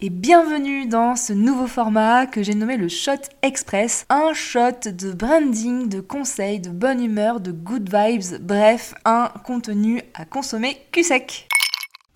Et bienvenue dans ce nouveau format que j'ai nommé le Shot Express. Un shot de branding, de conseils, de bonne humeur, de good vibes, bref, un contenu à consommer cul sec.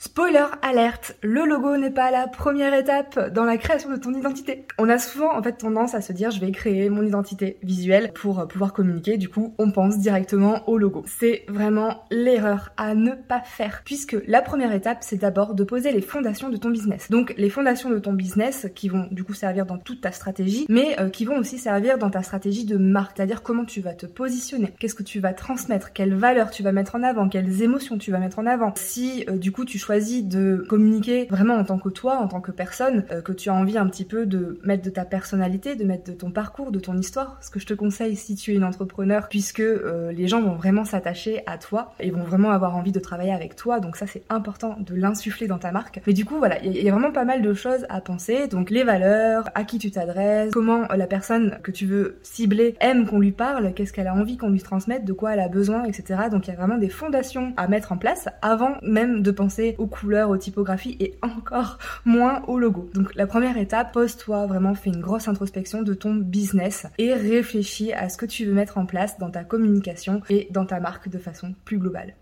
Spoiler alerte, le logo n'est pas la première étape dans la création de ton identité. On a souvent en fait tendance à se dire je vais créer mon identité visuelle pour euh, pouvoir communiquer, du coup on pense directement au logo. C'est vraiment l'erreur à ne pas faire puisque la première étape c'est d'abord de poser les fondations de ton business. Donc les fondations de ton business qui vont du coup servir dans toute ta stratégie mais euh, qui vont aussi servir dans ta stratégie de marque, c'est-à-dire comment tu vas te positionner, qu'est-ce que tu vas transmettre, quelles valeurs tu vas mettre en avant, quelles émotions tu vas mettre en avant. Si euh, du coup tu choisis de communiquer vraiment en tant que toi, en tant que personne, euh, que tu as envie un petit peu de mettre de ta personnalité, de mettre de ton parcours, de ton histoire. Ce que je te conseille si tu es une entrepreneur, puisque euh, les gens vont vraiment s'attacher à toi et vont vraiment avoir envie de travailler avec toi. Donc ça, c'est important de l'insuffler dans ta marque. Mais du coup, voilà, il y, y, a vraiment pas mal de choses à penser. Donc les valeurs, à qui tu t'adresses, comment la personne que tu veux cibler aime qu'on lui parle, qu'est-ce qu'elle a envie qu'on lui transmette, de quoi elle a besoin, etc. Donc il y a vraiment des fondations à mettre en place avant même de penser aux couleurs aux typographies et encore moins au logo. Donc la première étape, pose-toi vraiment, fais une grosse introspection de ton business et réfléchis à ce que tu veux mettre en place dans ta communication et dans ta marque de façon plus globale.